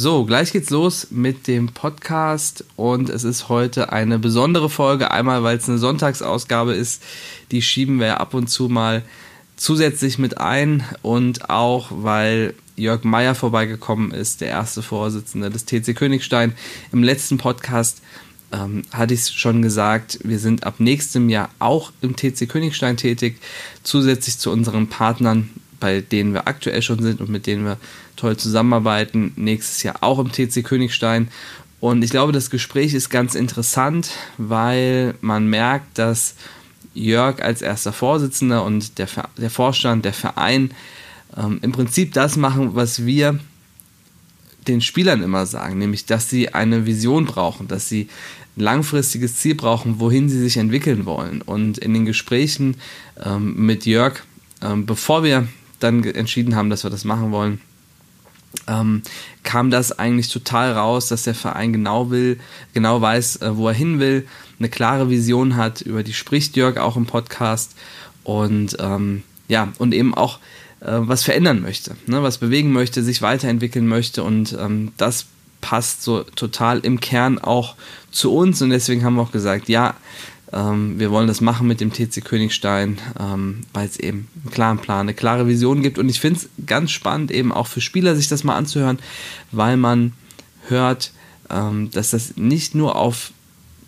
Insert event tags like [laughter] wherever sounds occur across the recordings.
So, gleich geht's los mit dem Podcast und es ist heute eine besondere Folge. Einmal, weil es eine Sonntagsausgabe ist, die schieben wir ab und zu mal zusätzlich mit ein und auch, weil Jörg Meyer vorbeigekommen ist, der erste Vorsitzende des TC Königstein. Im letzten Podcast ähm, hatte ich es schon gesagt, wir sind ab nächstem Jahr auch im TC Königstein tätig, zusätzlich zu unseren Partnern, bei denen wir aktuell schon sind und mit denen wir toll zusammenarbeiten, nächstes Jahr auch im TC Königstein. Und ich glaube, das Gespräch ist ganz interessant, weil man merkt, dass Jörg als erster Vorsitzender und der, der Vorstand, der Verein ähm, im Prinzip das machen, was wir den Spielern immer sagen, nämlich dass sie eine Vision brauchen, dass sie ein langfristiges Ziel brauchen, wohin sie sich entwickeln wollen. Und in den Gesprächen ähm, mit Jörg, ähm, bevor wir dann entschieden haben, dass wir das machen wollen, ähm, kam das eigentlich total raus, dass der Verein genau will, genau weiß, äh, wo er hin will, eine klare Vision hat, über die spricht Jörg auch im Podcast und ähm, ja, und eben auch äh, was verändern möchte, ne, was bewegen möchte, sich weiterentwickeln möchte und ähm, das passt so total im Kern auch zu uns und deswegen haben wir auch gesagt, ja, ähm, wir wollen das machen mit dem TC Königstein, ähm, weil es eben einen klaren Plan, eine klare Vision gibt. Und ich finde es ganz spannend, eben auch für Spieler sich das mal anzuhören, weil man hört, ähm, dass das nicht nur auf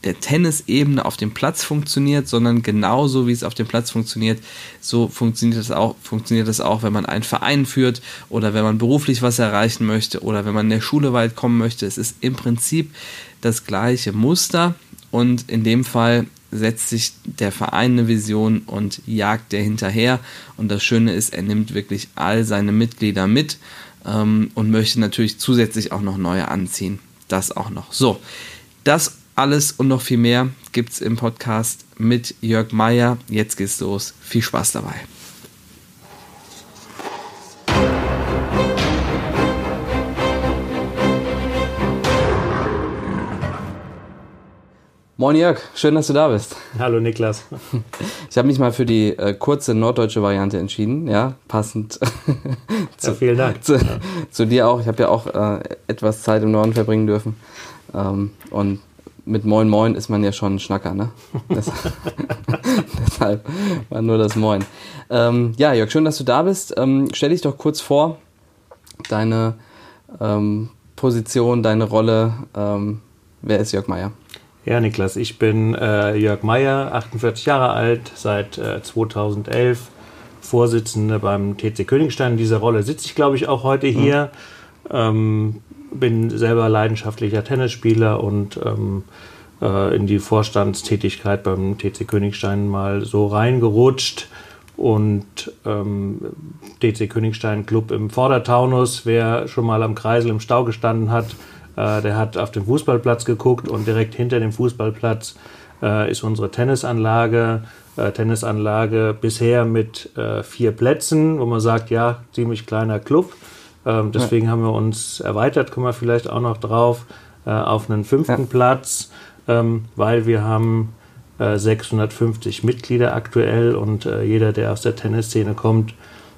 der Tennisebene auf dem Platz funktioniert, sondern genauso wie es auf dem Platz funktioniert, so funktioniert das auch, funktioniert das auch, wenn man einen Verein führt oder wenn man beruflich was erreichen möchte oder wenn man in der Schule weit kommen möchte. Es ist im Prinzip das gleiche Muster und in dem Fall setzt sich der Verein eine Vision und jagt der hinterher. Und das Schöne ist, er nimmt wirklich all seine Mitglieder mit ähm, und möchte natürlich zusätzlich auch noch neue anziehen. Das auch noch. So, das alles und noch viel mehr gibt es im Podcast mit Jörg Meyer. Jetzt geht's los. Viel Spaß dabei. Moin Jörg, schön, dass du da bist. Hallo Niklas. Ich habe mich mal für die äh, kurze norddeutsche Variante entschieden, ja, passend zu, [laughs] ja, vielen Dank. Zu, ja. zu, dir auch. Ich habe ja auch äh, etwas Zeit im Norden verbringen dürfen. Ähm, und mit Moin Moin ist man ja schon ein Schnacker, ne? [laughs] [laughs] Deshalb war nur das Moin. Ähm, ja, Jörg, schön, dass du da bist. Ähm, stell dich doch kurz vor, deine ähm, Position, deine Rolle. Ähm, wer ist Jörg Meier? Ja, Niklas, ich bin äh, Jörg Meyer, 48 Jahre alt, seit äh, 2011 Vorsitzender beim TC Königstein. In dieser Rolle sitze ich, glaube ich, auch heute mhm. hier. Mhm. Ähm, bin selber leidenschaftlicher Tennisspieler und ähm, äh, in die Vorstandstätigkeit beim TC Königstein mal so reingerutscht. Und ähm, TC Königstein Club im Vordertaunus, wer schon mal am Kreisel im Stau gestanden hat, äh, der hat auf den Fußballplatz geguckt und direkt hinter dem Fußballplatz äh, ist unsere Tennisanlage. Äh, Tennisanlage bisher mit äh, vier Plätzen, wo man sagt, ja, ziemlich kleiner Club. Ähm, deswegen ja. haben wir uns erweitert, kommen wir vielleicht auch noch drauf, äh, auf einen fünften ja. Platz, ähm, weil wir haben 650 Mitglieder aktuell und jeder, der aus der Tennisszene kommt,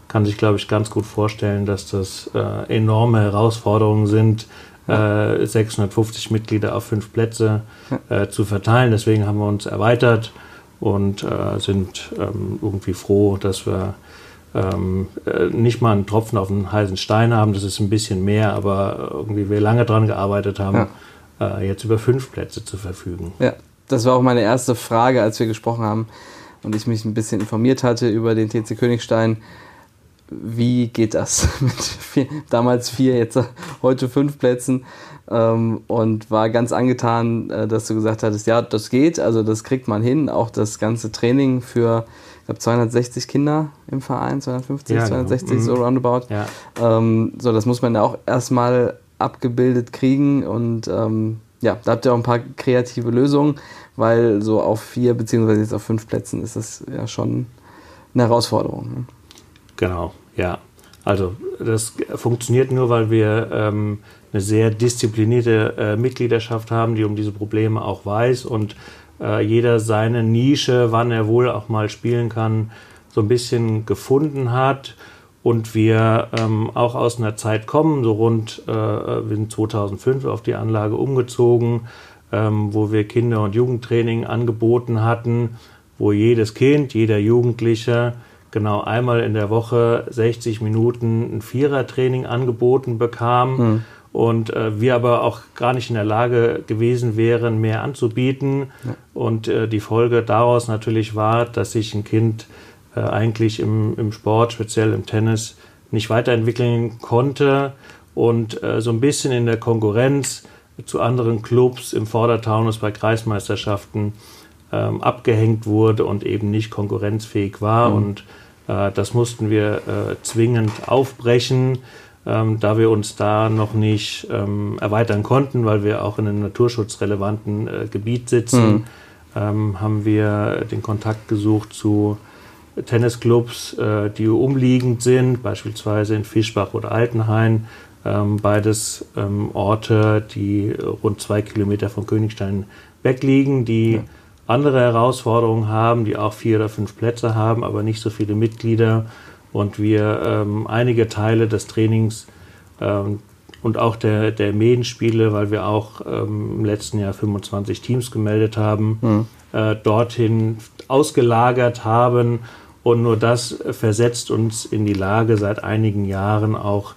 kann sich, glaube ich, ganz gut vorstellen, dass das enorme Herausforderungen sind, äh, 650 Mitglieder auf fünf Plätze äh, zu verteilen. Deswegen haben wir uns erweitert und äh, sind ähm, irgendwie froh, dass wir ähm, äh, nicht mal einen Tropfen auf einen heißen Stein haben. Das ist ein bisschen mehr, aber irgendwie wir lange daran gearbeitet haben, ja. Äh, jetzt über fünf Plätze zu verfügen. Ja, das war auch meine erste Frage, als wir gesprochen haben und ich mich ein bisschen informiert hatte über den TC Königstein wie geht das [laughs] mit vier, damals vier, jetzt heute fünf Plätzen ähm, und war ganz angetan, äh, dass du gesagt hattest, ja, das geht, also das kriegt man hin, auch das ganze Training für, ich glaube, 260 Kinder im Verein, 250, ja, 260, genau. so mhm. roundabout. Ja. Ähm, so, das muss man ja auch erstmal abgebildet kriegen und ähm, ja, da habt ihr auch ein paar kreative Lösungen, weil so auf vier beziehungsweise jetzt auf fünf Plätzen ist das ja schon eine Herausforderung. Ne? Genau. Ja, also das funktioniert nur, weil wir ähm, eine sehr disziplinierte äh, Mitgliedschaft haben, die um diese Probleme auch weiß und äh, jeder seine Nische, wann er wohl auch mal spielen kann, so ein bisschen gefunden hat. und wir ähm, auch aus einer Zeit kommen, so rund, äh, wir sind 2005 auf die Anlage umgezogen, ähm, wo wir Kinder- und Jugendtraining angeboten hatten, wo jedes Kind, jeder Jugendliche genau einmal in der Woche 60 Minuten ein Vierertraining angeboten bekam. Mhm. Und äh, wir aber auch gar nicht in der Lage gewesen wären, mehr anzubieten. Ja. Und äh, die Folge daraus natürlich war, dass sich ein Kind äh, eigentlich im, im Sport, speziell im Tennis, nicht weiterentwickeln konnte und äh, so ein bisschen in der Konkurrenz zu anderen Clubs im Vordertaunus bei Kreismeisterschaften ähm, abgehängt wurde und eben nicht konkurrenzfähig war. Mhm. Und das mussten wir äh, zwingend aufbrechen, ähm, da wir uns da noch nicht ähm, erweitern konnten, weil wir auch in einem naturschutzrelevanten äh, Gebiet sitzen. Mhm. Ähm, haben wir den Kontakt gesucht zu Tennisclubs, äh, die umliegend sind, beispielsweise in Fischbach oder Altenhain. Beides Orte, die rund zwei Kilometer von Königstein wegliegen, die ja. Andere Herausforderungen haben, die auch vier oder fünf Plätze haben, aber nicht so viele Mitglieder. Und wir ähm, einige Teile des Trainings ähm, und auch der, der Medenspiele, weil wir auch ähm, im letzten Jahr 25 Teams gemeldet haben, mhm. äh, dorthin ausgelagert haben und nur das versetzt uns in die Lage, seit einigen Jahren auch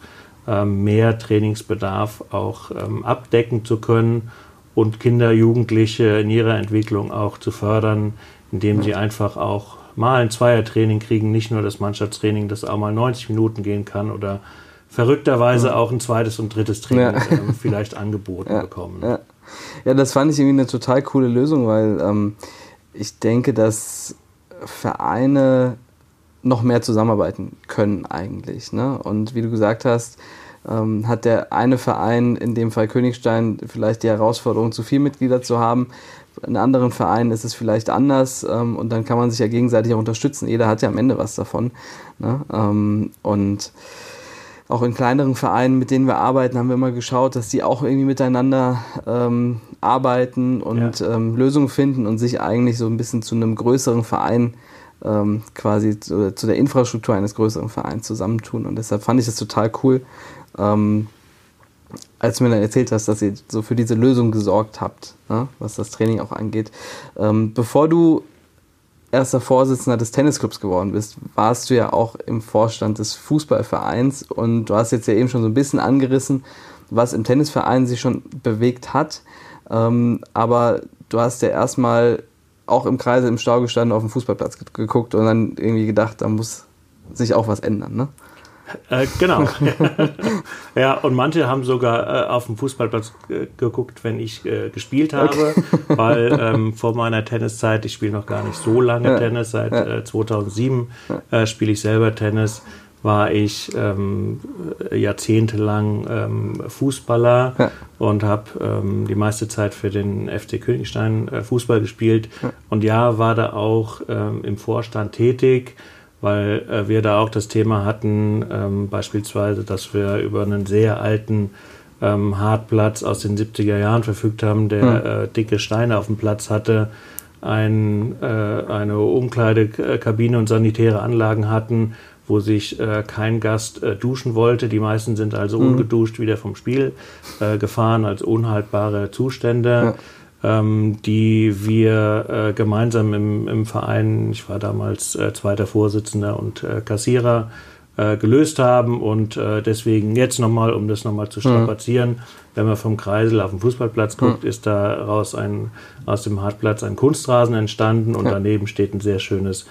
ähm, mehr Trainingsbedarf auch ähm, abdecken zu können und Kinder, Jugendliche in ihrer Entwicklung auch zu fördern, indem sie einfach auch mal ein Zweiertraining kriegen, nicht nur das Mannschaftstraining, das auch mal 90 Minuten gehen kann oder verrückterweise auch ein zweites und drittes Training ja. ähm, vielleicht [laughs] angeboten ja. bekommen. Ja. ja. das fand ich irgendwie eine total coole Lösung, weil ähm, ich denke, dass Vereine noch mehr zusammenarbeiten können eigentlich. Ne? Und wie du gesagt hast, ähm, hat der eine Verein, in dem Fall Königstein, vielleicht die Herausforderung, zu viele Mitglieder zu haben. In anderen Vereinen ist es vielleicht anders ähm, und dann kann man sich ja gegenseitig auch unterstützen. Jeder hat ja am Ende was davon. Ne? Ähm, und auch in kleineren Vereinen, mit denen wir arbeiten, haben wir immer geschaut, dass die auch irgendwie miteinander ähm, arbeiten und ja. ähm, Lösungen finden und sich eigentlich so ein bisschen zu einem größeren Verein ähm, quasi zu, zu, der Infrastruktur eines größeren Vereins zusammentun. Und deshalb fand ich das total cool, ähm, als du mir dann erzählt hast, dass ihr so für diese Lösung gesorgt habt, ne, was das Training auch angeht. Ähm, bevor du erster Vorsitzender des Tennisclubs geworden bist, warst du ja auch im Vorstand des Fußballvereins und du hast jetzt ja eben schon so ein bisschen angerissen, was im Tennisverein sich schon bewegt hat. Ähm, aber du hast ja erstmal auch im Kreise im Stau gestanden, auf dem Fußballplatz geguckt und dann irgendwie gedacht, da muss sich auch was ändern, ne? Äh, genau. [laughs] ja, und manche haben sogar äh, auf dem Fußballplatz äh, geguckt, wenn ich äh, gespielt habe, okay. [laughs] weil ähm, vor meiner Tenniszeit, ich spiele noch gar nicht so lange ja. Tennis, seit ja. 2007 äh, spiele ich selber Tennis, war ich ähm, jahrzehntelang ähm, Fußballer ja. und habe ähm, die meiste Zeit für den FC Königstein Fußball gespielt. Und ja, war da auch ähm, im Vorstand tätig weil äh, wir da auch das Thema hatten, ähm, beispielsweise, dass wir über einen sehr alten ähm, Hartplatz aus den 70er Jahren verfügt haben, der hm. äh, dicke Steine auf dem Platz hatte, ein, äh, eine Umkleidekabine und sanitäre Anlagen hatten, wo sich äh, kein Gast äh, duschen wollte. Die meisten sind also hm. ungeduscht wieder vom Spiel äh, gefahren als unhaltbare Zustände. Ähm, die wir äh, gemeinsam im, im, Verein, ich war damals äh, zweiter Vorsitzender und äh, Kassierer, äh, gelöst haben und äh, deswegen jetzt nochmal, um das nochmal zu strapazieren, mhm. wenn man vom Kreisel auf den Fußballplatz guckt, mhm. ist daraus ein, aus dem Hartplatz ein Kunstrasen entstanden und ja. daneben steht ein sehr schönes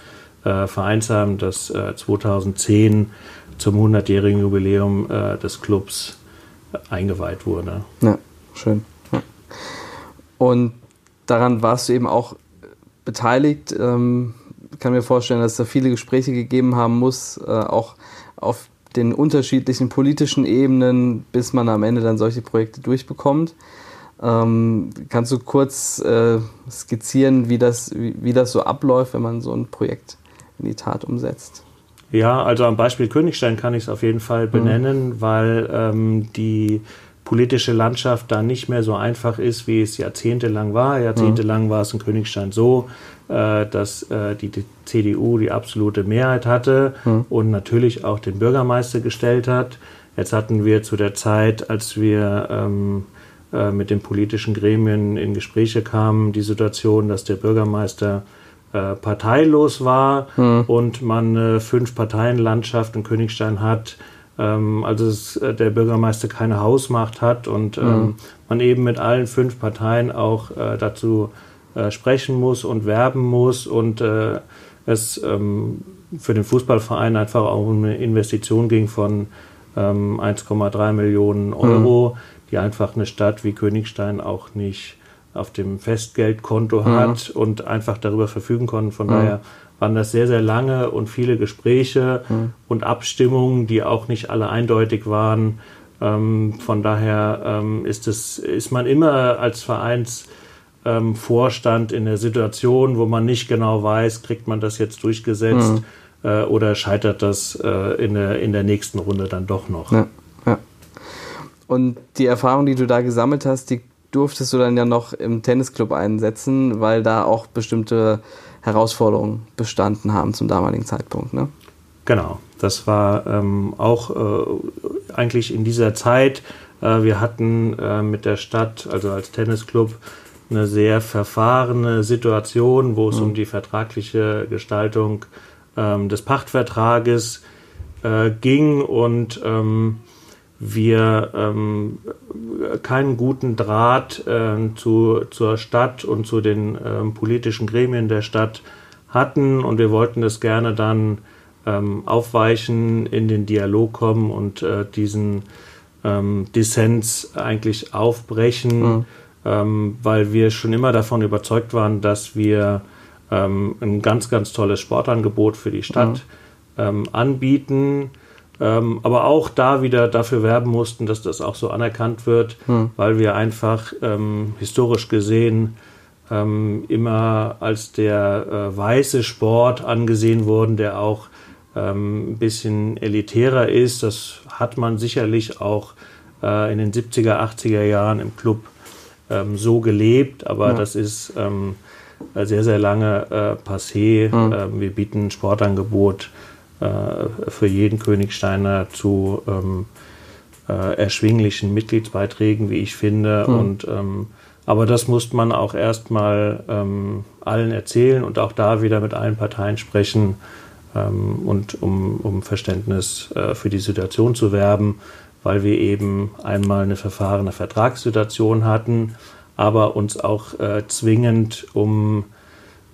äh, Vereinsheim, das 2010 zum 100-jährigen Jubiläum des Clubs eingeweiht wurde. Ja, schön. Und daran warst du eben auch beteiligt. Ähm, kann mir vorstellen, dass es da viele Gespräche gegeben haben muss, äh, auch auf den unterschiedlichen politischen Ebenen, bis man am Ende dann solche Projekte durchbekommt. Ähm, kannst du kurz äh, skizzieren, wie das, wie, wie, das so abläuft, wenn man so ein Projekt in die Tat umsetzt? Ja, also am Beispiel Königstein kann ich es auf jeden Fall benennen, mhm. weil ähm, die politische Landschaft da nicht mehr so einfach ist, wie es jahrzehntelang war. Jahrzehntelang war es in Königstein so, äh, dass äh, die, die, CDU die absolute Mehrheit hatte mhm. und natürlich auch den Bürgermeister gestellt hat. Jetzt hatten wir zu der Zeit, als wir ähm, äh, mit den politischen Gremien in Gespräche kamen, die Situation, dass der Bürgermeister parteilos war mhm. und man eine Fünf-Parteien-Landschaft in Königstein hat, ähm, also es, äh, der Bürgermeister keine Hausmacht hat und ähm, mhm. man eben mit allen fünf Parteien auch äh, dazu äh, sprechen muss und werben muss und äh, es ähm, für den Fußballverein einfach auch um eine Investition ging von 1,3 ähm, Millionen Euro, mhm. die einfach eine Stadt wie Königstein auch nicht auf dem Festgeldkonto mhm. hat und einfach darüber verfügen konnten. Von mhm. daher waren das sehr, sehr lange und viele Gespräche mhm. und Abstimmungen, die auch nicht alle eindeutig waren. Ähm, von daher ähm, ist, es, ist man immer als Vereinsvorstand ähm, in der Situation, wo man nicht genau weiß, kriegt man das jetzt durchgesetzt mhm. äh, oder scheitert das äh, in, der, in der nächsten Runde dann doch noch. Ja, ja. Und die Erfahrung, die du da gesammelt hast, die durftest du dann ja noch im Tennisclub einsetzen, weil da auch bestimmte Herausforderungen bestanden haben zum damaligen Zeitpunkt. Ne? Genau, das war ähm, auch äh, eigentlich in dieser Zeit. Äh, wir hatten äh, mit der Stadt, also als Tennisclub, eine sehr verfahrene Situation, wo es mhm. um die vertragliche Gestaltung ähm, des Pachtvertrages äh, ging und ähm, wir ähm, keinen guten Draht äh, zu, zur Stadt und zu den ähm, politischen Gremien der Stadt hatten und wir wollten das gerne dann ähm, aufweichen, in den Dialog kommen und äh, diesen ähm, Dissens eigentlich aufbrechen, mhm. Ähm, weil wir schon immer davon überzeugt waren, dass wir ähm, ein ganz, ganz tolles Sportangebot für die Stadt mhm. anbieten ähm, aber auch da wieder dafür werben mussten, dass das auch so anerkannt wird, hm. weil wir einfach ähm, historisch gesehen ähm, immer als der äh, weiße Sport angesehen wurden, der auch ähm, ein bisschen elitärer ist. Das hat man sicherlich auch äh, in den 70er, 80er Jahren im Club ähm, so gelebt, aber ja. das ist ähm, sehr, sehr lange äh, passé. Hm. wir bieten Sportangebot äh, für jeden Königsteiner zu ähm, äh, erschwinglichen Mitgliedsbeiträgen, wie ich finde. Mhm. Und ähm, aber das muss man auch erstmal ähm, allen erzählen und auch da wieder mit allen Parteien sprechen ähm, und um, um Verständnis äh, für die Situation zu werben, weil wir eben einmal eine verfahrene Vertragssituation hatten, aber uns auch äh, zwingend um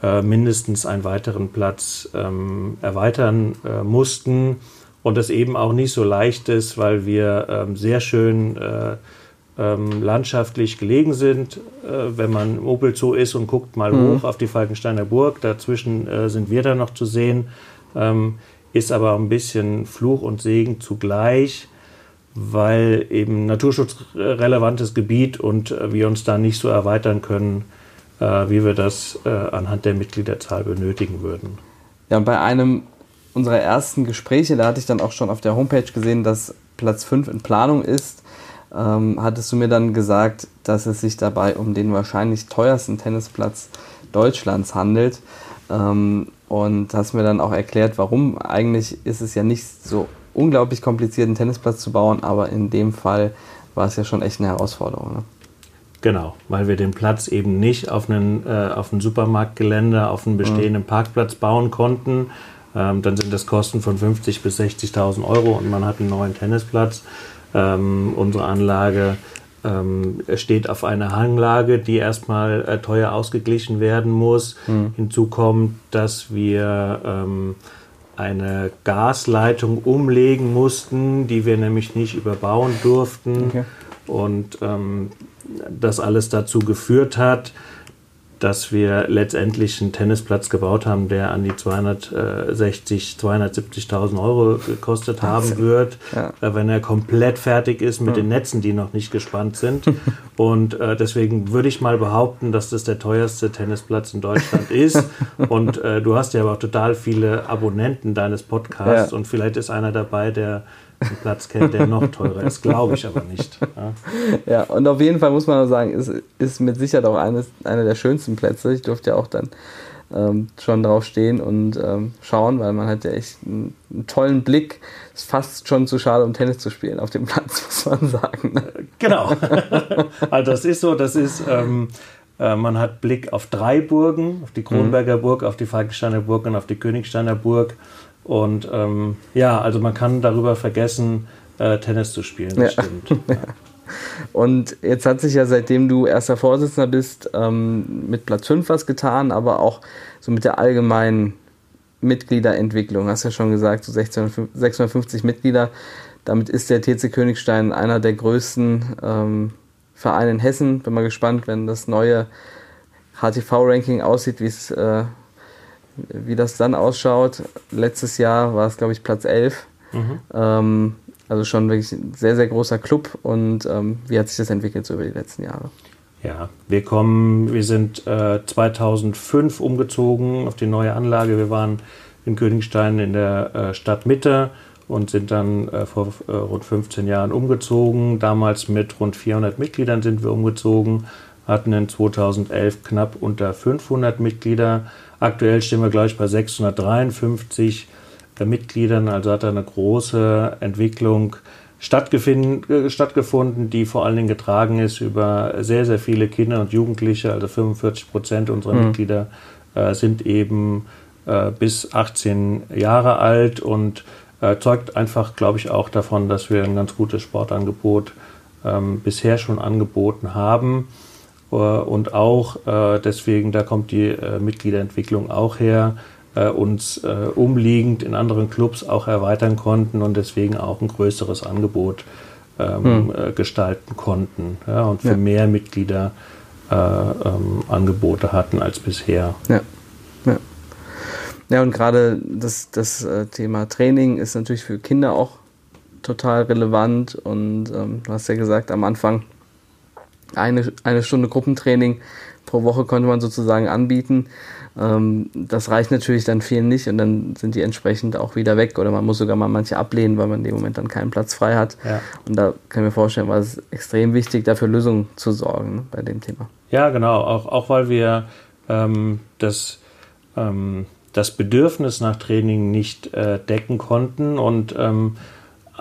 äh, mindestens einen weiteren Platz ähm, erweitern äh, mussten. Und das eben auch nicht so leicht ist, weil wir ähm, sehr schön äh, ähm, landschaftlich gelegen sind. Äh, wenn man im Opel Zoo ist und guckt mal mhm. hoch auf die Falkensteiner Burg, dazwischen äh, sind wir da noch zu sehen, ähm, ist aber ein bisschen Fluch und Segen zugleich weil eben naturschutzrelevantes Gebiet und wir uns da nicht so erweitern können, äh, wie wir das äh, anhand der Mitgliederzahl benötigen würden. Ja, bei einem unserer ersten Gespräche, da hatte ich dann auch schon auf der Homepage gesehen, dass Platz 5 in Planung ist. Ähm, hattest du mir dann gesagt, dass es sich dabei um den wahrscheinlich teuersten Tennisplatz Deutschlands handelt. Ähm, und hast mir dann auch erklärt, warum. Eigentlich ist es ja nicht so unglaublich kompliziert, einen Tennisplatz zu bauen, aber in dem Fall war es ja schon echt eine Herausforderung. Ne? Genau, weil wir den Platz eben nicht auf einen, äh, auf ein Supermarktgelände, auf einen bestehenden mhm. Parkplatz bauen konnten. Ähm, dann sind das Kosten von 50.000 bis 60.000 Euro und man hat einen neuen Tennisplatz. Ähm, unsere Anlage ähm, steht auf einer Hanglage, die erstmal äh, teuer ausgeglichen werden muss. Mhm. Hinzu kommt, dass wir ähm, eine Gasleitung umlegen mussten, die wir nämlich nicht überbauen durften. Okay. Und ähm, das alles dazu geführt hat, dass wir letztendlich einen Tennisplatz gebaut haben, der an die 260, 270.000 Euro gekostet haben wird, ja. Äh, wenn er komplett fertig ist mit ja. den Netzen, die noch nicht gespannt sind. [laughs] Und äh, deswegen würde ich mal behaupten, dass das der teuerste Tennisplatz in Deutschland [laughs] ist. Und äh, du hast ja aber auch total viele Abonnenten deines Podcasts ja. und vielleicht ist einer dabei, der einen Platz kennt, der noch teurer ist, glaube ich aber nicht. Ja. ja. und auf jeden Fall muss man sagen, ist, ist mit Sicherheit auch eines, einer der schönsten Plätze. Ich durfte ja auch dann ähm, schon drauf stehen und ähm, schauen, weil man hat ja echt einen, einen, tollen Blick. Ist fast schon zu schade, um Tennis zu spielen auf dem Platz, [laughs] muss man sagen. Genau. [laughs] also das ist so, das ist, ähm, äh, man hat Blick auf drei Burgen, auf die Kronberger mhm. Burg, auf die Falkensteiner Burg und auf die Königsteiner Burg. Und ähm, ja, also man kann darüber vergessen, äh, Tennis zu spielen, das ja. stimmt. [laughs] Ja. Und jetzt hat sich ja seitdem du erster Vorsitzender bist, ähm, mit Platz 5 was getan, aber auch so mit der allgemeinen Mitgliederentwicklung. Hast ja schon gesagt, so 650 Mitglieder. Damit ist der TC Königstein einer der größten ähm, Vereine in Hessen. Bin mal gespannt, wenn das neue HTV-Ranking aussieht, äh, wie das dann ausschaut. Letztes Jahr war es, glaube ich, Platz 11. Mhm. Ähm, also schon wirklich ein sehr, sehr großer Club. Und ähm, wie hat sich das entwickelt so über die letzten Jahre? Ja, wir kommen, wir sind äh, 2005 umgezogen auf die neue Anlage. Wir waren in Königstein in der äh, Stadtmitte und sind dann äh, vor äh, rund 15 Jahren umgezogen. Damals mit rund 400 Mitgliedern sind wir umgezogen, hatten in 2011 knapp unter 500 Mitglieder. Aktuell stehen wir gleich bei 653 Mitgliedern. Also hat da eine große Entwicklung äh, stattgefunden, die vor allen Dingen getragen ist über sehr, sehr viele Kinder und Jugendliche. Also 45 Prozent unserer mhm. Mitglieder äh, sind eben äh, bis 18 Jahre alt und äh, zeugt einfach, glaube ich, auch davon, dass wir ein ganz gutes Sportangebot ähm, bisher schon angeboten haben. Äh, und auch äh, deswegen, da kommt die Mitgliederentwicklung auch her, äh, uns äh, umliegend in anderen Clubs auch erweitern konnten und deswegen auch ein größeres Angebot ähm, hm. äh, gestalten konnten ja, und für ja. mehr Mitglieder äh, ähm, Angebote hatten als bisher. Ja, ja. ja und gerade das, das äh, Thema Training ist natürlich für Kinder auch total relevant und ähm, du hast ja gesagt, am Anfang eine, eine Stunde Gruppentraining pro Woche konnte man sozusagen anbieten. Ähm, das reicht natürlich dann vielen nicht und dann sind die entsprechend auch wieder weg oder man muss sogar mal manche ablehnen, weil man in dem Moment dann keinen Platz frei hat. Ja. Und da kann ich mir vorstellen, war es extrem wichtig, dafür Lösungen zu sorgen ne, bei dem Thema. Ja, genau, auch, auch weil wir ähm, das, ähm, das Bedürfnis nach Training nicht äh, decken konnten und ähm,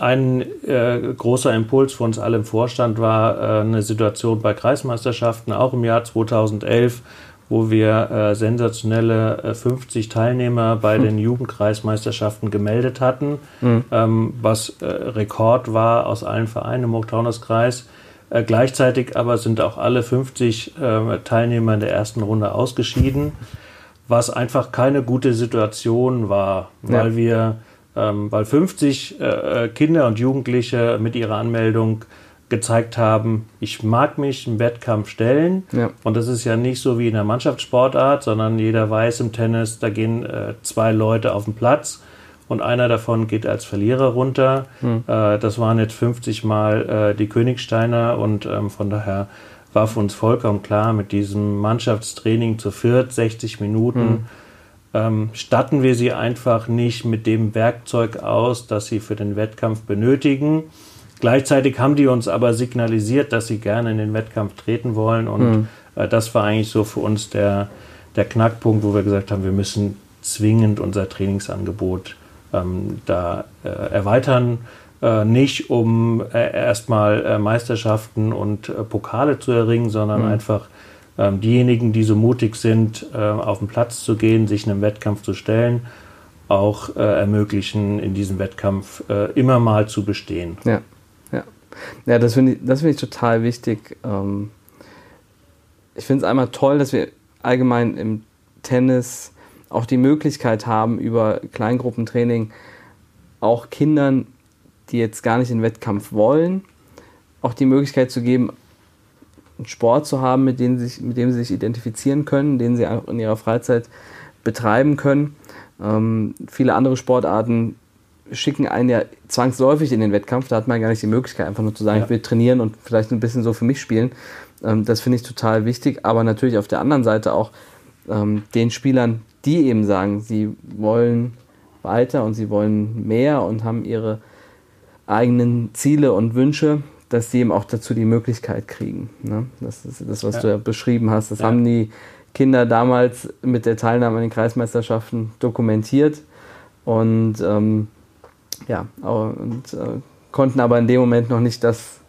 ein äh, großer Impuls für uns alle im Vorstand war äh, eine Situation bei Kreismeisterschaften, auch im Jahr 2011, wo wir äh, sensationelle äh, 50 Teilnehmer bei hm. den Jugendkreismeisterschaften gemeldet hatten, hm. ähm, was äh, Rekord war aus allen Vereinen im Hochtaunuskreis. Äh, gleichzeitig aber sind auch alle 50 äh, Teilnehmer in der ersten Runde ausgeschieden, was einfach keine gute Situation war, weil ja. wir, ähm, weil 50 äh, Kinder und Jugendliche mit ihrer Anmeldung gezeigt haben, ich mag mich im Wettkampf stellen. Ja. Und das ist ja nicht so wie in der Mannschaftssportart, sondern jeder weiß im Tennis, da gehen äh, zwei Leute auf den Platz und einer davon geht als Verlierer runter. Mhm. Äh, das waren jetzt 50 Mal äh, die Königsteiner und ähm, von daher war für uns vollkommen klar, mit diesem Mannschaftstraining zu viert, 60 Minuten, mhm. Ähm, statten wir sie einfach nicht mit dem Werkzeug aus, das sie für den Wettkampf benötigen. Gleichzeitig haben die uns aber signalisiert, dass sie gerne in den Wettkampf treten wollen. Und mhm. äh, das war eigentlich so für uns der, der Knackpunkt, wo wir gesagt haben, wir müssen zwingend unser Trainingsangebot ähm, da äh, erweitern. Äh, nicht um äh, erstmal äh, Meisterschaften und äh, Pokale zu erringen, sondern mhm. einfach ähm, diejenigen, die so mutig sind, auf den Platz zu gehen, sich einem Wettkampf zu stellen, auch ermöglichen, in diesem Wettkampf immer mal zu bestehen. Ja. Ja, das finde ich, find ich total wichtig. Ähm, ich finde es einmal toll, dass wir allgemein im Tennis auch die Möglichkeit haben, über Kleingruppentraining auch Kindern, die jetzt gar nicht in den Wettkampf wollen, auch die Möglichkeit zu geben, einen Sport zu haben, mit dem, sich, mit dem sie sich identifizieren können, den sie auch in ihrer Freizeit betreiben können. Ähm, viele andere Sportarten schicken einen ja zwangsläufig in den Wettkampf. Da hat man gar nicht die Möglichkeit, einfach nur zu sagen, ja. ich will trainieren und vielleicht ein bisschen so für mich spielen. Ähm, das finde ich total wichtig. Aber natürlich auf der anderen Seite auch ähm, den Spielern, die eben sagen, sie wollen weiter und sie wollen mehr und haben ihre eigenen Ziele und Wünsche, dass die eben auch dazu die Möglichkeit kriegen. Ne? Das ist das, was ja. du ja beschrieben hast. Das ja. haben die Kinder damals mit der Teilnahme an den Kreismeisterschaften dokumentiert und ähm, ja, und äh, konnten aber in dem Moment noch nicht das,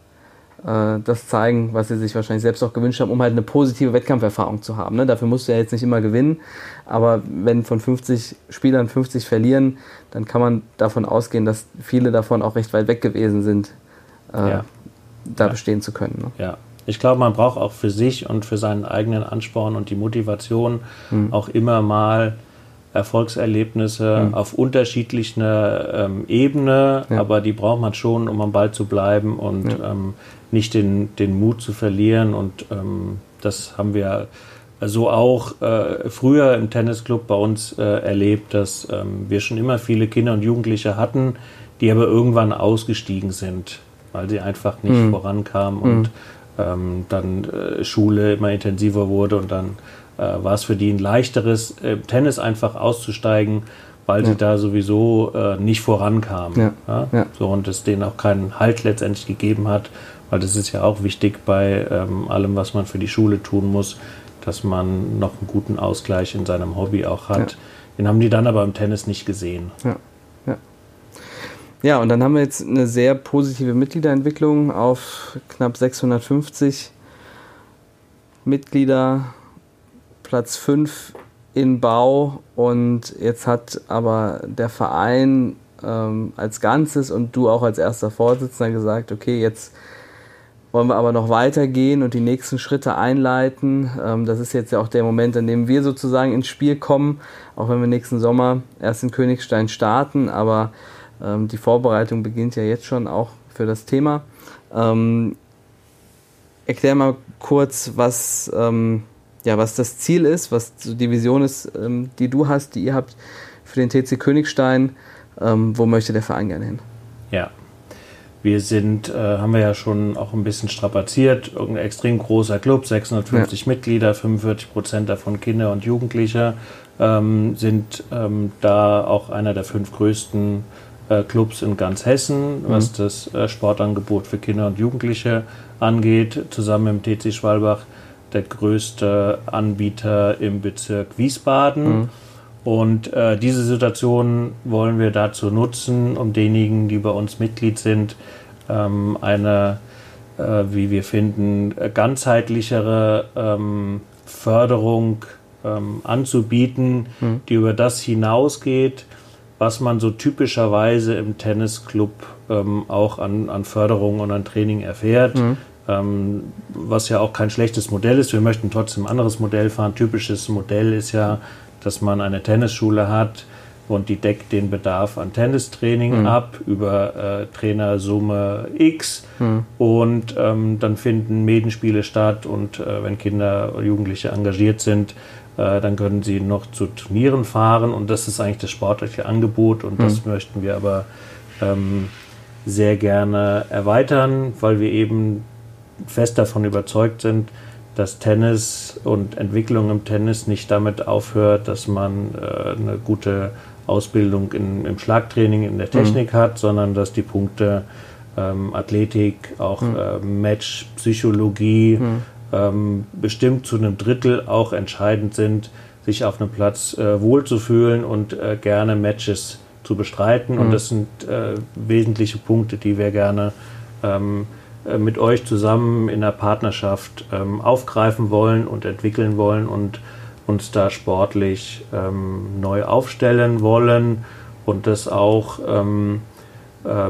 äh, das zeigen, was sie sich wahrscheinlich selbst auch gewünscht haben, um halt eine positive Wettkampferfahrung zu haben. Ne? Dafür musst du ja jetzt nicht immer gewinnen, aber wenn von 50 Spielern 50 verlieren, dann kann man davon ausgehen, dass viele davon auch recht weit weg gewesen sind, äh, ja. Da ja. bestehen zu können. Ne? Ja. Ich glaube, man braucht auch für sich und für seinen eigenen Ansporn und die Motivation hm. auch immer mal Erfolgserlebnisse mhm. auf unterschiedlichen ähm, Ebene, ja. aber die braucht man schon, um am Ball zu bleiben und ja. ähm, nicht den, den Mut zu verlieren. Und ähm, das haben wir so auch äh, früher im Tennisclub bei uns äh, erlebt, dass ähm, wir schon immer viele Kinder und Jugendliche hatten, die aber irgendwann ausgestiegen sind, weil sie einfach nicht mhm. vorankamen und mhm. ähm, dann äh, Schule immer intensiver wurde und dann äh, war es für die ein leichteres, äh, Tennis einfach auszusteigen, weil ja. sie da sowieso äh, nicht vorankamen. Ja. Ja? So, und es denen auch keinen Halt letztendlich gegeben hat, weil das ist ja auch wichtig bei ähm, allem, was man für die Schule tun muss, dass man noch einen guten Ausgleich in seinem Hobby auch hat. Den haben die dann aber im Tennis nicht gesehen. Ja. Ja, und dann haben wir jetzt eine sehr positive Mitgliederentwicklung auf knapp 650 Mitglieder Platz 5 in Bau und jetzt hat aber der Verein ähm, als Ganzes und du auch als erster Vorsitzender gesagt, okay, jetzt wollen wir aber noch weitergehen und die nächsten Schritte einleiten. Ähm, das ist jetzt ja auch der Moment, an dem wir sozusagen ins Spiel kommen, auch wenn wir nächsten Sommer erst in Königstein starten, aber ähm, die Vorbereitung beginnt ja jetzt schon auch für das Thema. Ähm, erklär mal kurz, was ähm, ja, was das Ziel ist, was die Vision ist, ähm, die du hast, die ihr habt für den TC Königstein. Ähm, wo möchte der Verein gerne hin? Ja, wir sind, äh, haben wir ja schon auch ein bisschen strapaziert, ein extrem großer Club, 650 ja. Mitglieder, 45 Prozent davon Kinder und Jugendliche, ähm, sind ähm, da auch einer der fünf größten Clubs in ganz Hessen, mhm. was das äh, Sportangebot für Kinder und Jugendliche angeht, zusammen mit dem TC Schwalbach der größte Anbieter im Bezirk Wiesbaden. Mhm. Und äh, diese Situation wollen wir dazu nutzen, um denjenigen, die bei uns Mitglied sind, ähm, eine, äh, wie wir finden, ganzheitlichere ähm, Förderung ähm, anzubieten, mhm. die über das hinausgeht, was man so typischerweise im Tennisclub ähm, auch an, an Förderung und an Training erfährt. Mhm ähm, was ja auch kein schlechtes Modell ist. Wir möchten trotzdem ein anderes Modell fahren. Typisches Modell ist ja, dass man eine Tennisschule hat und die deckt den Bedarf an Tennistraining mhm. ab über äh, Trainersumme X mhm. und ähm, dann finden Medenspiele statt und äh, wenn Kinder oder Jugendliche engagiert sind, dann können sie noch zu Turnieren fahren und das ist eigentlich das sportliche Angebot und mhm. das möchten wir aber ähm, sehr gerne erweitern, weil wir eben fest davon überzeugt sind, dass Tennis und Entwicklung im Tennis nicht damit aufhört, dass man äh, eine gute Ausbildung in, im Schlagtraining, in der mhm. Technik mhm. hat, sondern dass die Punkte ähm, Athletik, auch mhm. äh, Match, Psychologie mhm. Ähm, bestimmt zu einem Drittel auch entscheidend sind, sich auf einem Platz äh, wohlzufühlen und äh, gerne Matches zu bestreiten. Und mhm. das sind äh, wesentliche Punkte, die wir gerne ähm, äh, mit euch zusammen in der Partnerschaft ähm, aufgreifen wollen und entwickeln wollen und uns da sportlich ähm, neu aufstellen wollen und das auch ähm, äh,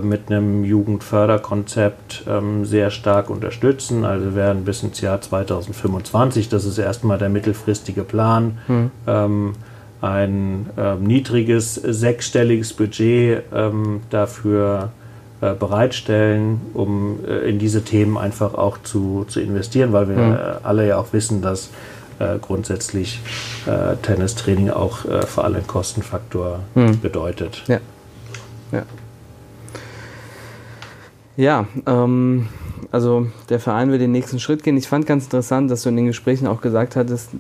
mit einem Jugendförderkonzept ähm, sehr stark unterstützen. Also werden bis ins Jahr 2025, das ist erstmal der mittelfristige Plan, mhm. ein äh, niedriges sechsstelliges Budget ähm, dafür äh, bereitstellen, um äh, in diese Themen einfach auch zu, zu investieren, weil wir mhm. alle ja auch wissen, dass äh, grundsätzlich äh, Tennistraining auch äh, vor allem Kostenfaktor mhm. bedeutet. Ja. Ja. Ja, ähm, also der Verein will den nächsten Schritt gehen. Ich fand ganz interessant, dass du in den Gesprächen auch gesagt hattest,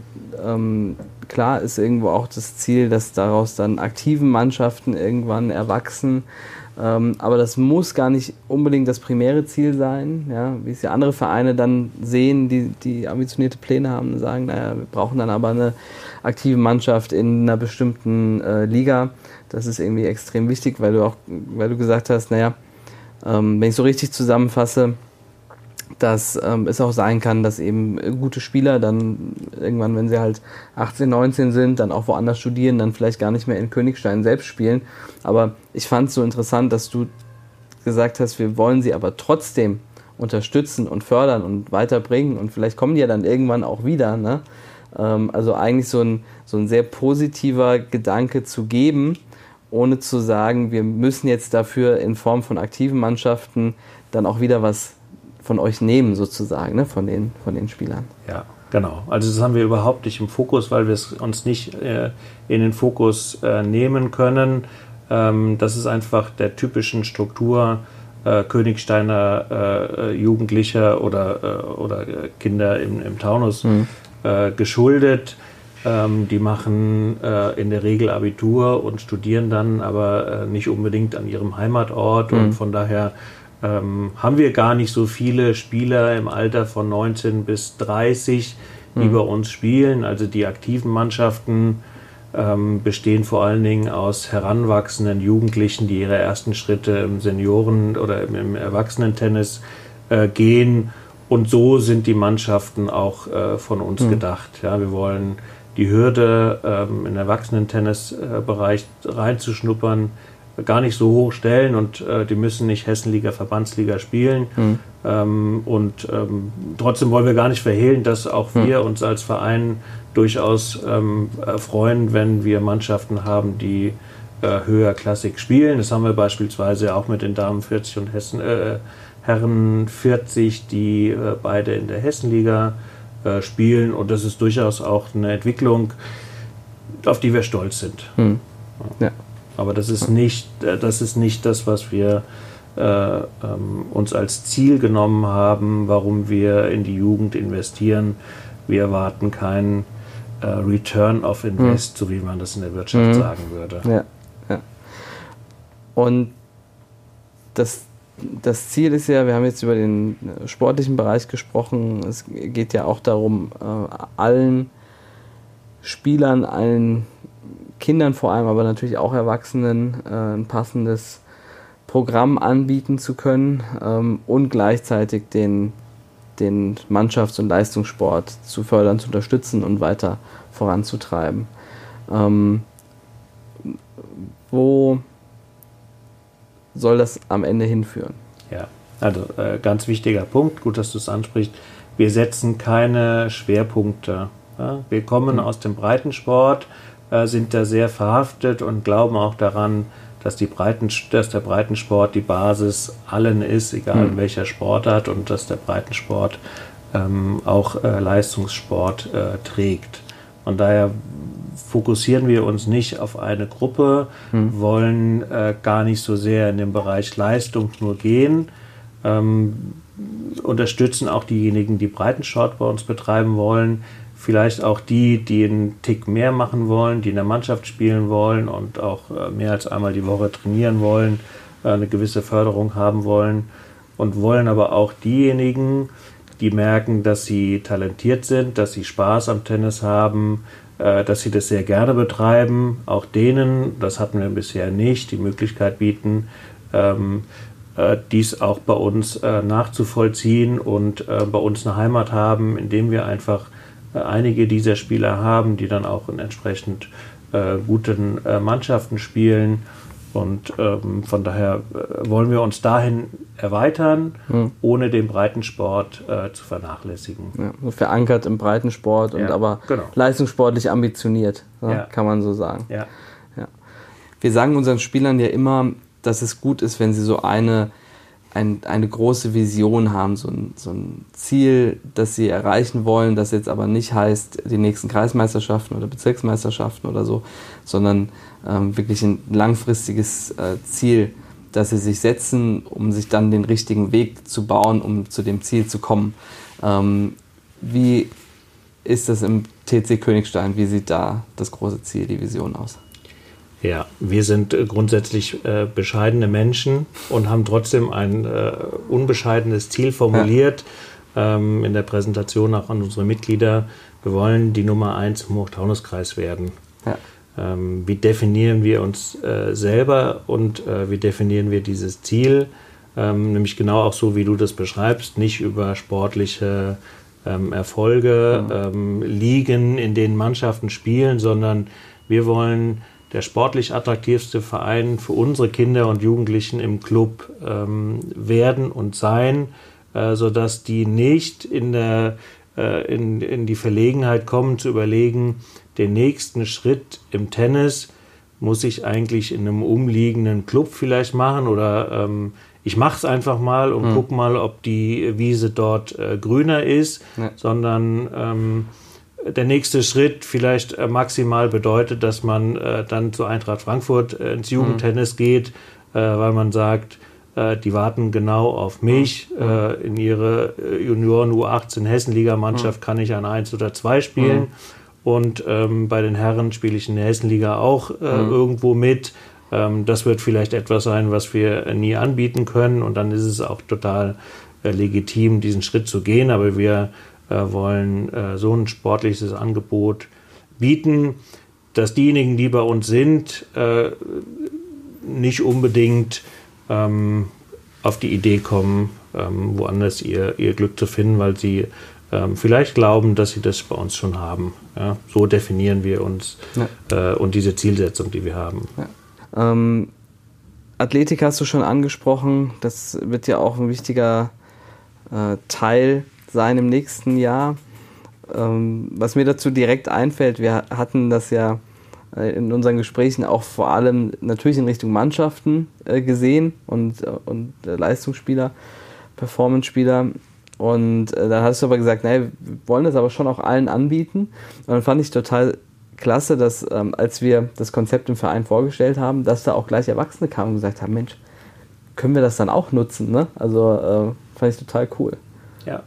ähm, klar ist irgendwo auch das Ziel, dass daraus dann aktiven Mannschaften irgendwann erwachsen Ähm, aber das muss gar nicht unbedingt das primäre Ziel sein, ja, wie es ja andere Vereine dann sehen, die, die ambitionierte Pläne haben und sagen, naja, wir brauchen dann aber eine aktive Mannschaft in einer bestimmten äh, Liga. Das ist irgendwie extrem wichtig, weil du auch, weil du gesagt hast, naja, wenn ich so richtig zusammenfasse, dass ähm, es auch sein kann, dass eben gute Spieler dann irgendwann, wenn sie halt 18, 19 sind, dann auch woanders studieren, dann vielleicht gar nicht mehr in Königstein selbst spielen. Aber ich fand es so interessant, dass du gesagt hast, wir wollen sie aber trotzdem unterstützen und fördern und weiterbringen und vielleicht kommen die ja dann irgendwann auch wieder. Ne? Ähm, also eigentlich so ein, so ein sehr positiver Gedanke zu geben, ohne zu sagen, wir müssen jetzt dafür in Form von aktiven Mannschaften dann auch wieder was von euch nehmen, sozusagen, ne? von, den, von den Spielern. Ja, genau. Also das haben wir überhaupt nicht im Fokus, weil wir es uns nicht äh, in den Fokus äh, nehmen können. Ähm, das ist einfach der typischen Struktur äh, Königsteiner äh, Jugendlicher oder, äh, oder Kinder im, im Taunus mhm. Äh, geschuldet. Ähm, die machen in der Regel Abitur und studieren dann aber nicht unbedingt an ihrem Heimatort mhm. und von daher ähm, haben wir gar nicht so viele Spieler im Alter von 19 bis 30, die mhm. bei uns spielen. Also die aktiven Mannschaften ähm, bestehen vor allen Dingen aus heranwachsenden Jugendlichen, die ihre ersten Schritte im Senioren- oder im, im Erwachsenentennis äh, gehen. Und so sind die Mannschaften auch äh, von uns mhm. gedacht. Ja, wir wollen die Hürde ähm, im Erwachsenentennisbereich reinzuschnuppern gar nicht so hoch stellen und äh, die müssen nicht Hessenliga, Verbandsliga spielen. Mhm. Ähm, und ähm, trotzdem wollen wir gar nicht verhehlen, dass auch mhm. wir uns als Verein durchaus ähm, freuen, wenn wir Mannschaften haben, die äh, höherklassig spielen. Das haben wir beispielsweise auch mit den Damen 40 und Hessen, äh, Herren 40, die äh, beide in der Hessenliga äh, spielen. Und das ist durchaus auch eine Entwicklung, auf die wir stolz sind. Mhm. Ja. Aber das ist nicht, äh, das, ist nicht das, was wir äh, ähm, uns als Ziel genommen haben, warum wir in die Jugend investieren. Wir erwarten keinen äh, Return of Invest, mhm. so wie man das in der Wirtschaft mhm. sagen würde. Ja, ja. Und das, das Ziel ist ja, wir haben jetzt über den sportlichen Bereich gesprochen, es geht ja auch darum, äh, allen Spielern, allen Kindern vor allem, aber natürlich auch Erwachsenen äh, ein passendes Programm anbieten zu können ähm, und gleichzeitig den, den Mannschafts- und Leistungssport zu fördern, zu unterstützen und weiter voranzutreiben. Ähm, wo soll das am Ende hinführen? Ja, also äh, ganz wichtiger Punkt, gut, dass du es ansprichst. Wir setzen keine Schwerpunkte. Ja? Wir kommen mhm. aus dem Breitensport äh, sind da sehr verhaftet und glauben auch daran, dass, die Breiten, dass der Breitensport die Basis allen ist, egal mhm. welcher Sportart, und dass der Breitensport ähm, auch äh, Leistungssport äh, trägt. Von daher fokussieren wir uns nicht auf eine Gruppe, mhm. wollen äh, gar nicht so sehr in den Bereich Leistung nur gehen, ähm, unterstützen auch diejenigen, die Breitensport bei uns betreiben wollen, vielleicht auch die, die einen Tick mehr machen wollen, die in der Mannschaft spielen wollen und auch äh, mehr als einmal die Woche trainieren wollen, äh, eine gewisse Förderung haben wollen und wollen aber auch diejenigen, die merken, dass sie talentiert sind, dass sie Spaß am Tennis haben, dass sie das sehr gerne betreiben, auch denen, das hatten wir bisher nicht, die Möglichkeit bieten, ähm, dies auch bei uns nachzuvollziehen und bei uns eine Heimat haben, indem wir einfach einige dieser Spieler haben, die dann auch in entsprechend äh, guten äh, Mannschaften spielen. Und ähm, von daher äh, wollen wir uns dahin erweitern, mhm. ohne den Breitensport äh, zu vernachlässigen. Ja, so verankert im Breitensport und ja, aber genau. leistungssportlich ambitioniert, ne, ja. kann man so sagen. Ja. Wir sagen unseren Spielern ja immer, dass es gut ist, wenn sie so eine ein, eine große Vision haben, so ein, so ein Ziel, das sie erreichen wollen, das jetzt aber nicht heißt, die nächsten Kreismeisterschaften oder Bezirksmeisterschaften oder so, sondern ähm, wirklich ein langfristiges äh, Ziel, das sie sich setzen, um sich dann den richtigen Weg zu bauen, um zu dem Ziel zu kommen. Ähm, wie ist das im TC Königstein? Wie sieht da das große Ziel, die Vision aus? Ja, wir sind äh, grundsätzlich äh, bescheidene Menschen und haben trotzdem ein äh, unbescheidenes Ziel formuliert ja. ähm, in der Präsentation auch an unsere Mitglieder. Wir wollen die Nummer eins im Hochtaunuskreis werden. Ja. Ähm, wie definieren wir uns äh, selber und äh, wie definieren wir dieses Ziel? Ähm, nämlich genau auch so, wie du das beschreibst, nicht über sportliche ähm, Erfolge, ja. Ähm, Ligen, in denen Mannschaften spielen, sondern wir wollen der sportlich attraktivste Verein für unsere Kinder und Jugendlichen im Club ähm, werden und sein, äh, sodass die nicht in, der, äh, in, in die Verlegenheit kommen zu überlegen, den nächsten Schritt im Tennis muss ich eigentlich in einem umliegenden Club vielleicht machen oder ähm, ich mache es einfach mal und mhm. guck mal, ob die Wiese dort äh, grüner ist, ja. sondern ähm, der nächste Schritt vielleicht äh, maximal bedeutet, dass man äh, dann zu Eintracht Frankfurt äh, ins Jugendtennis mhm. geht, äh, weil man sagt, äh, die warten genau auf mich. Mhm. In ihre Junioren U18 Hessenliga-Mannschaft mhm. kann ich an 1 oder 2 spielen. Und ähm, bei den Herren spiele ich in der Hessenliga auch mhm. irgendwo mit. Ähm, das wird vielleicht etwas sein, was wir nie anbieten können. Und dann ist es auch total legitim, diesen Schritt zu gehen. Aber wir äh, wollen äh, so ein sportliches Angebot bieten, dass diejenigen, die bei uns sind, äh, nicht unbedingt ähm, auf die Idee kommen, ähm, woanders ihr, ihr Glück zu finden, weil sie ähm, vielleicht glauben, dass sie das bei uns schon haben. Ja? So definieren wir uns ja. äh, und diese Zielsetzung, die wir haben. Ja. Ähm, Athletik hast du schon angesprochen, das wird ja auch ein wichtiger äh, Teil sein im nächsten Jahr. Ähm, was mir dazu direkt einfällt, wir hatten das ja äh, in unseren Gesprächen auch vor allem natürlich in Richtung Mannschaften äh, gesehen und, äh, und äh, Leistungsspieler, Performance-Spieler. Und äh, dann hast du aber gesagt, naja, wir wollen das aber schon auch allen anbieten. Und dann fand ich total klasse, dass ähm, als wir das Konzept im Verein vorgestellt haben, dass da auch gleich Erwachsene kamen und gesagt haben, Mensch, können wir das dann auch nutzen? Ne? Also äh, fand ich total cool. Ja,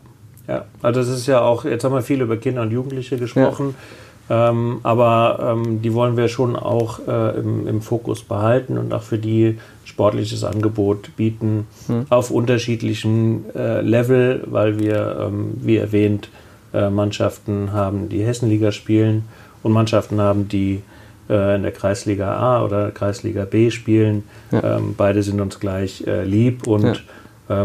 ja, also das ist ja auch, jetzt haben wir viel über Kinder und Jugendliche gesprochen, ja. Ähm, aber ähm, die wollen wir schon auch äh, im, im, Fokus behalten und auch für die sportliches Angebot bieten hm. auf unterschiedlichem äh, Level, weil wir, ähm, wie erwähnt, äh, Mannschaften haben, die Hessenliga spielen und Mannschaften haben, die äh, in der Kreisliga A oder Kreisliga B spielen. Ja. Ähm, beide sind uns gleich äh, lieb und ja.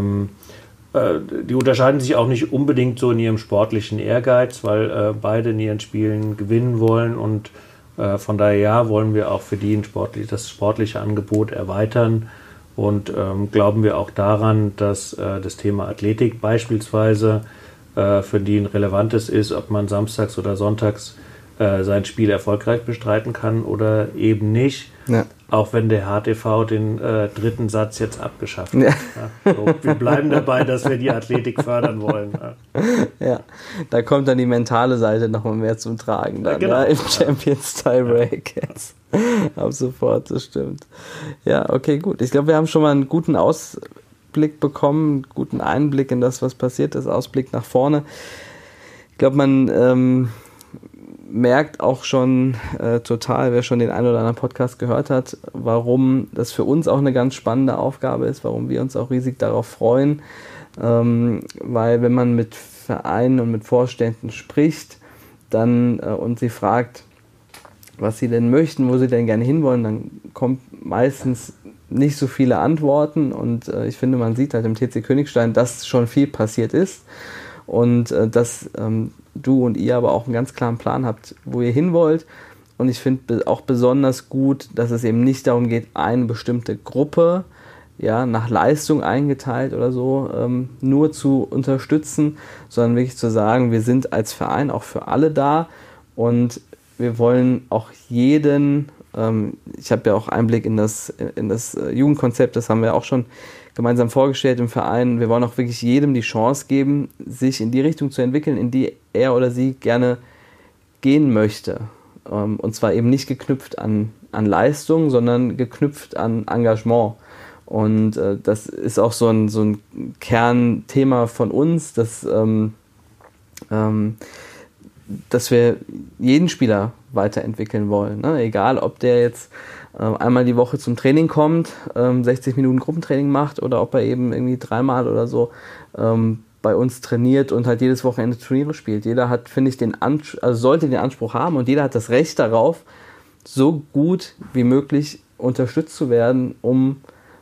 Äh, die unterscheiden sich auch nicht unbedingt so in ihrem sportlichen Ehrgeiz, weil äh, beide in ihren Spielen gewinnen wollen und äh, von daher ja, wollen wir auch für die sportlich, das sportliche Angebot erweitern und ähm, glauben wir auch daran, dass äh, das Thema Athletik beispielsweise äh, für die ein relevantes ist, ob man samstags oder sonntags äh, sein Spiel erfolgreich bestreiten kann oder eben nicht. Ja. Auch wenn der HTV den äh, dritten Satz jetzt abgeschafft hat. Ja. Ja, so, wir bleiben dabei, dass wir die Athletik [laughs] fördern wollen. Ja, da kommt dann die mentale Seite nochmal mehr zum Tragen dann, genau. im Champions Tiebreak jetzt. [laughs] Ab sofort, das stimmt. Ja, okay, gut. Ich glaube, wir haben schon mal einen guten Ausblick bekommen, einen guten Einblick in das, was passiert ist, Ausblick nach vorne. Ich glaube, man ähm, merkt auch schon äh, total, wer schon den einen oder anderen Podcast gehört hat, warum das für uns auch eine ganz spannende Aufgabe ist, warum wir uns auch riesig darauf freuen. Ähm, weil wenn man mit Vereinen und mit Vorständen spricht, dann äh, und sie fragt, was sie denn möchten, wo sie denn gerne hinwollen, dann kommt meistens nicht so viele Antworten und äh, ich finde, man sieht halt im TC Königstein, dass schon viel passiert ist und äh, dass ähm, du und ihr aber auch einen ganz klaren Plan habt, wo ihr hin wollt. Und ich finde auch besonders gut, dass es eben nicht darum geht, eine bestimmte Gruppe ja, nach Leistung eingeteilt oder so ähm, nur zu unterstützen, sondern wirklich zu sagen, wir sind als Verein auch für alle da und wir wollen auch jeden, ähm, ich habe ja auch Einblick in das, in das äh, Jugendkonzept, das haben wir auch schon gemeinsam vorgestellt im Verein. Wir wollen auch wirklich jedem die Chance geben, sich in die Richtung zu entwickeln, in die er oder sie gerne gehen möchte. Ähm, und zwar eben nicht geknüpft an, an Leistung, sondern geknüpft an Engagement. Und äh, das ist auch so ein, so ein Kernthema von uns, dass ähm, ähm, dass wir jeden Spieler weiterentwickeln wollen. Ne? Egal, ob der jetzt äh, einmal die Woche zum Training kommt, ähm, 60 Minuten Gruppentraining macht oder ob er eben irgendwie dreimal oder so ähm, bei uns trainiert und halt jedes Wochenende Turniere spielt. Jeder hat, finde ich, den Anspruch, also sollte den Anspruch haben und jeder hat das Recht darauf, so gut wie möglich unterstützt zu werden, um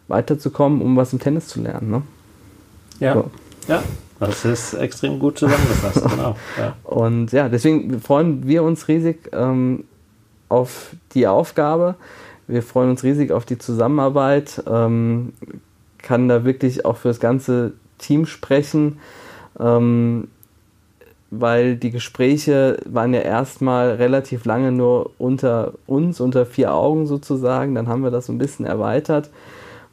weiterzukommen, um was im Tennis zu lernen. Ne? Ja. So. Ja, das ist extrem gut zusammengefasst, [laughs] genau. Ja. Und ja, deswegen freuen wir uns riesig ähm, auf die Aufgabe. Wir freuen uns riesig auf die Zusammenarbeit. Ähm, kann da wirklich auch für das ganze Team sprechen, ähm, weil die Gespräche waren ja erstmal relativ lange nur unter uns, unter vier Augen sozusagen. Dann haben wir das so ein bisschen erweitert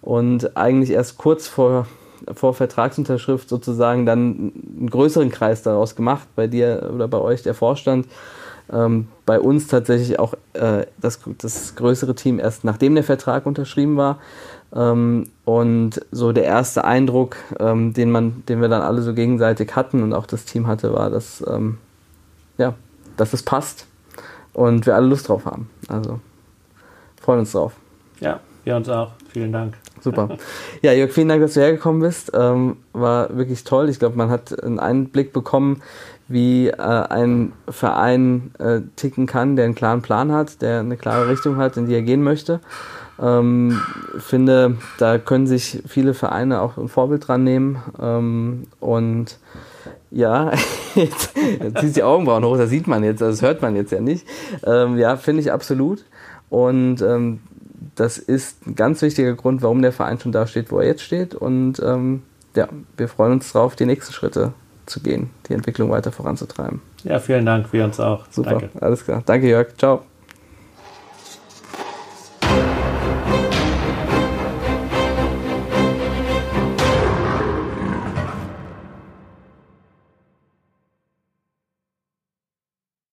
und eigentlich erst kurz vor, vor Vertragsunterschrift sozusagen dann einen größeren Kreis daraus gemacht, bei dir oder bei euch der Vorstand. Ähm, bei uns tatsächlich auch äh, das, das größere Team erst nachdem der Vertrag unterschrieben war. Ähm, und so der erste Eindruck, ähm, den man, den wir dann alle so gegenseitig hatten und auch das Team hatte, war, dass, ähm, ja, dass es passt und wir alle Lust drauf haben. Also freuen uns drauf. Ja, wir uns auch. Vielen Dank. Super. Ja, Jörg, vielen Dank, dass du hergekommen bist. Ähm, war wirklich toll. Ich glaube, man hat einen Einblick bekommen, wie äh, ein Verein äh, ticken kann, der einen klaren Plan hat, der eine klare Richtung hat, in die er gehen möchte. Ähm, finde, da können sich viele Vereine auch ein Vorbild dran nehmen. Ähm, und ja, [laughs] jetzt, jetzt zieht die Augenbrauen hoch, das sieht man jetzt, das hört man jetzt ja nicht. Ähm, ja, finde ich absolut. Und ähm, das ist ein ganz wichtiger Grund, warum der Verein schon da steht, wo er jetzt steht. Und ähm, ja, wir freuen uns darauf, die nächsten Schritte zu gehen, die Entwicklung weiter voranzutreiben. Ja, vielen Dank, wir uns auch. Super, Danke. alles klar. Danke, Jörg. Ciao.